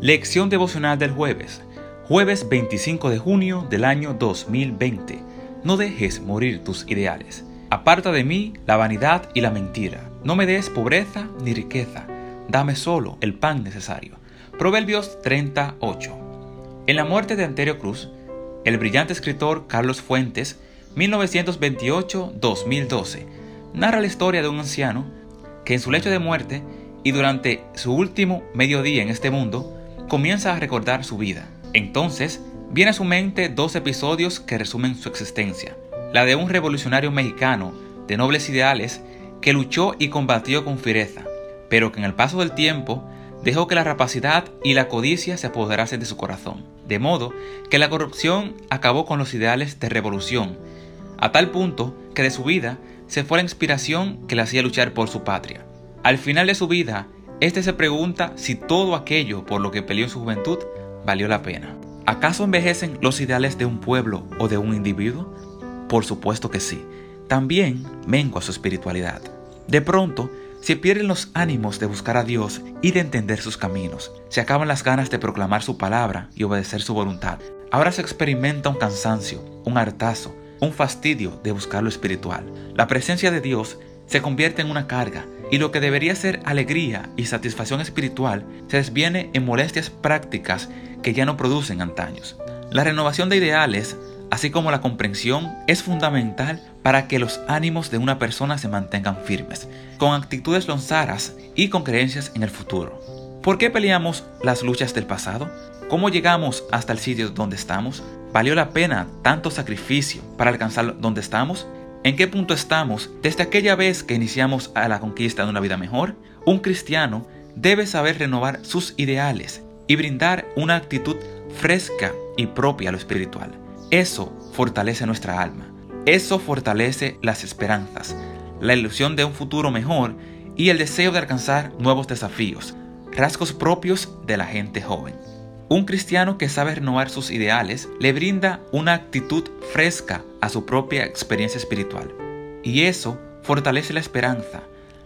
Lección devocional del jueves, jueves 25 de junio del año 2020. No dejes morir tus ideales. Aparta de mí la vanidad y la mentira. No me des pobreza ni riqueza. Dame solo el pan necesario. Proverbios 38. En la muerte de Anterio Cruz, el brillante escritor Carlos Fuentes, 1928-2012, narra la historia de un anciano que en su lecho de muerte y durante su último mediodía en este mundo, comienza a recordar su vida. Entonces, viene a su mente dos episodios que resumen su existencia. La de un revolucionario mexicano de nobles ideales que luchó y combatió con fiereza, pero que en el paso del tiempo dejó que la rapacidad y la codicia se apoderasen de su corazón, de modo que la corrupción acabó con los ideales de revolución, a tal punto que de su vida se fue la inspiración que le hacía luchar por su patria. Al final de su vida, este se pregunta si todo aquello por lo que peleó en su juventud valió la pena. ¿Acaso envejecen los ideales de un pueblo o de un individuo? Por supuesto que sí. También mengua su espiritualidad. De pronto, se pierden los ánimos de buscar a Dios y de entender sus caminos. Se acaban las ganas de proclamar su palabra y obedecer su voluntad. Ahora se experimenta un cansancio, un hartazo, un fastidio de buscar lo espiritual. La presencia de Dios se convierte en una carga y lo que debería ser alegría y satisfacción espiritual se desviene en molestias prácticas que ya no producen antaños. La renovación de ideales, así como la comprensión, es fundamental para que los ánimos de una persona se mantengan firmes, con actitudes lonzaras y con creencias en el futuro. ¿Por qué peleamos las luchas del pasado? ¿Cómo llegamos hasta el sitio donde estamos? ¿Valió la pena tanto sacrificio para alcanzar donde estamos? ¿En qué punto estamos desde aquella vez que iniciamos a la conquista de una vida mejor? Un cristiano debe saber renovar sus ideales y brindar una actitud fresca y propia a lo espiritual. Eso fortalece nuestra alma. Eso fortalece las esperanzas, la ilusión de un futuro mejor y el deseo de alcanzar nuevos desafíos, rasgos propios de la gente joven. Un cristiano que sabe renovar sus ideales le brinda una actitud fresca a su propia experiencia espiritual. Y eso fortalece la esperanza,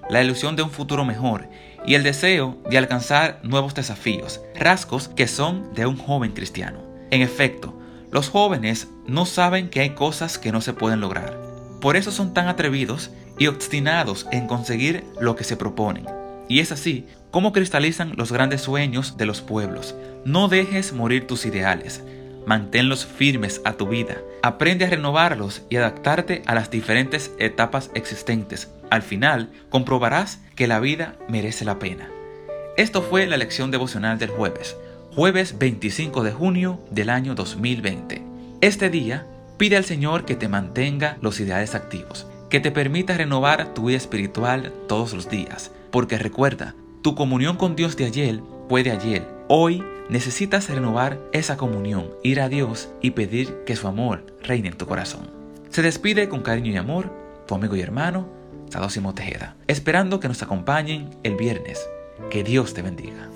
la ilusión de un futuro mejor y el deseo de alcanzar nuevos desafíos, rasgos que son de un joven cristiano. En efecto, los jóvenes no saben que hay cosas que no se pueden lograr. Por eso son tan atrevidos y obstinados en conseguir lo que se proponen. Y es así como cristalizan los grandes sueños de los pueblos. No dejes morir tus ideales. Manténlos firmes a tu vida. Aprende a renovarlos y adaptarte a las diferentes etapas existentes. Al final, comprobarás que la vida merece la pena. Esto fue la lección devocional del jueves, jueves 25 de junio del año 2020. Este día, pide al Señor que te mantenga los ideales activos, que te permita renovar tu vida espiritual todos los días porque recuerda, tu comunión con Dios de ayer fue de ayer. Hoy necesitas renovar esa comunión, ir a Dios y pedir que su amor reine en tu corazón. Se despide con cariño y amor tu amigo y hermano, Sadosimo Tejeda, esperando que nos acompañen el viernes. Que Dios te bendiga.